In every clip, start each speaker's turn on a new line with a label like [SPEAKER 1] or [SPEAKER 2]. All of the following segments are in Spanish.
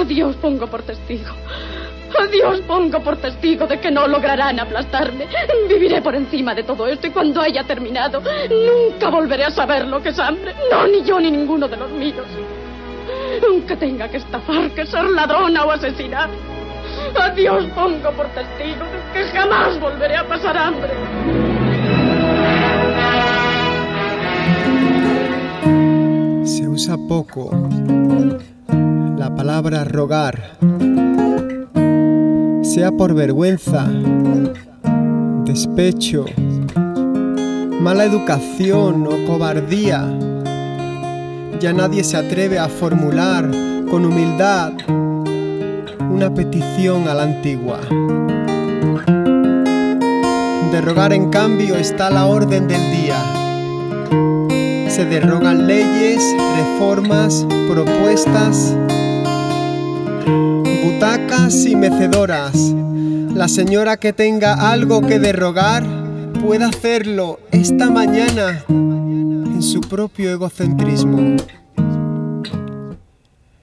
[SPEAKER 1] A Dios pongo por testigo. A Dios pongo por testigo de que no lograrán aplastarme. Viviré por encima de todo esto y cuando haya terminado, nunca volveré a saber lo que es hambre. No, ni yo ni ninguno de los míos. Aunque tenga que estafar, que ser ladrona o asesinar. A Dios pongo por testigo de que jamás volveré a pasar hambre.
[SPEAKER 2] Se usa poco la palabra rogar, sea por vergüenza, despecho, mala educación o cobardía. Ya nadie se atreve a formular con humildad una petición a la antigua. De rogar en cambio está la orden del día. Se derrogan leyes, reformas, propuestas, butacas y mecedoras. La señora que tenga algo que derrogar puede hacerlo esta mañana en su propio egocentrismo.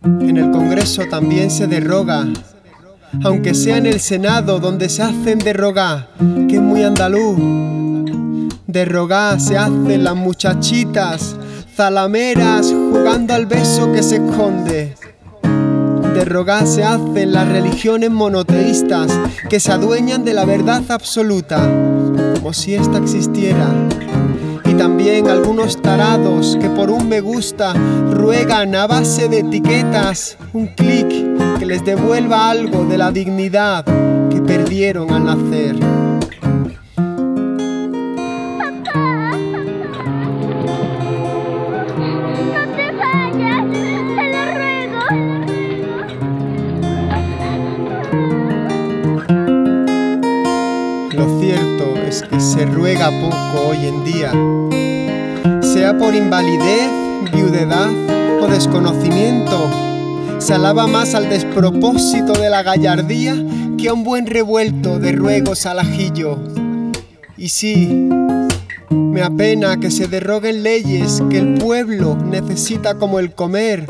[SPEAKER 2] En el Congreso también se derroga, aunque sea en el Senado donde se hacen derrogar, que es muy andaluz. Derrogar se hacen las muchachitas, zalameras, jugando al beso que se esconde. Derrogar se hacen las religiones monoteístas que se adueñan de la verdad absoluta, como si ésta existiera también algunos tarados que por un me gusta ruegan a base de etiquetas un clic que les devuelva algo de la dignidad que perdieron al nacer. Que se ruega poco hoy en día, sea por invalidez, viudedad o desconocimiento. Se alaba más al despropósito de la gallardía que a un buen revuelto de ruegos al ajillo. Y sí, me apena que se derroguen leyes que el pueblo necesita como el comer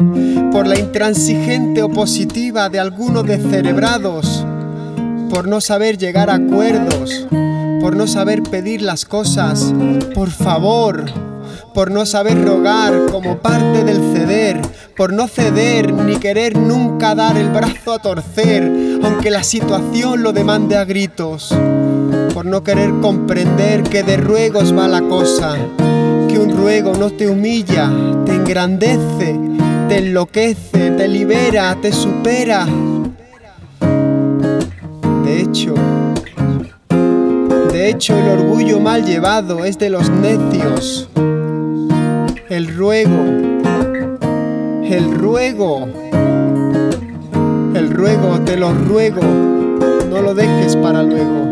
[SPEAKER 2] por la intransigente opositiva de algunos descerebrados por no saber llegar a acuerdos, por no saber pedir las cosas, por favor, por no saber rogar como parte del ceder, por no ceder ni querer nunca dar el brazo a torcer, aunque la situación lo demande a gritos, por no querer comprender que de ruegos va la cosa, que un ruego no te humilla, te engrandece, te enloquece, te libera, te supera. De hecho, de hecho el orgullo mal llevado es de los necios. El ruego, el ruego, el ruego, te lo ruego, no lo dejes para luego.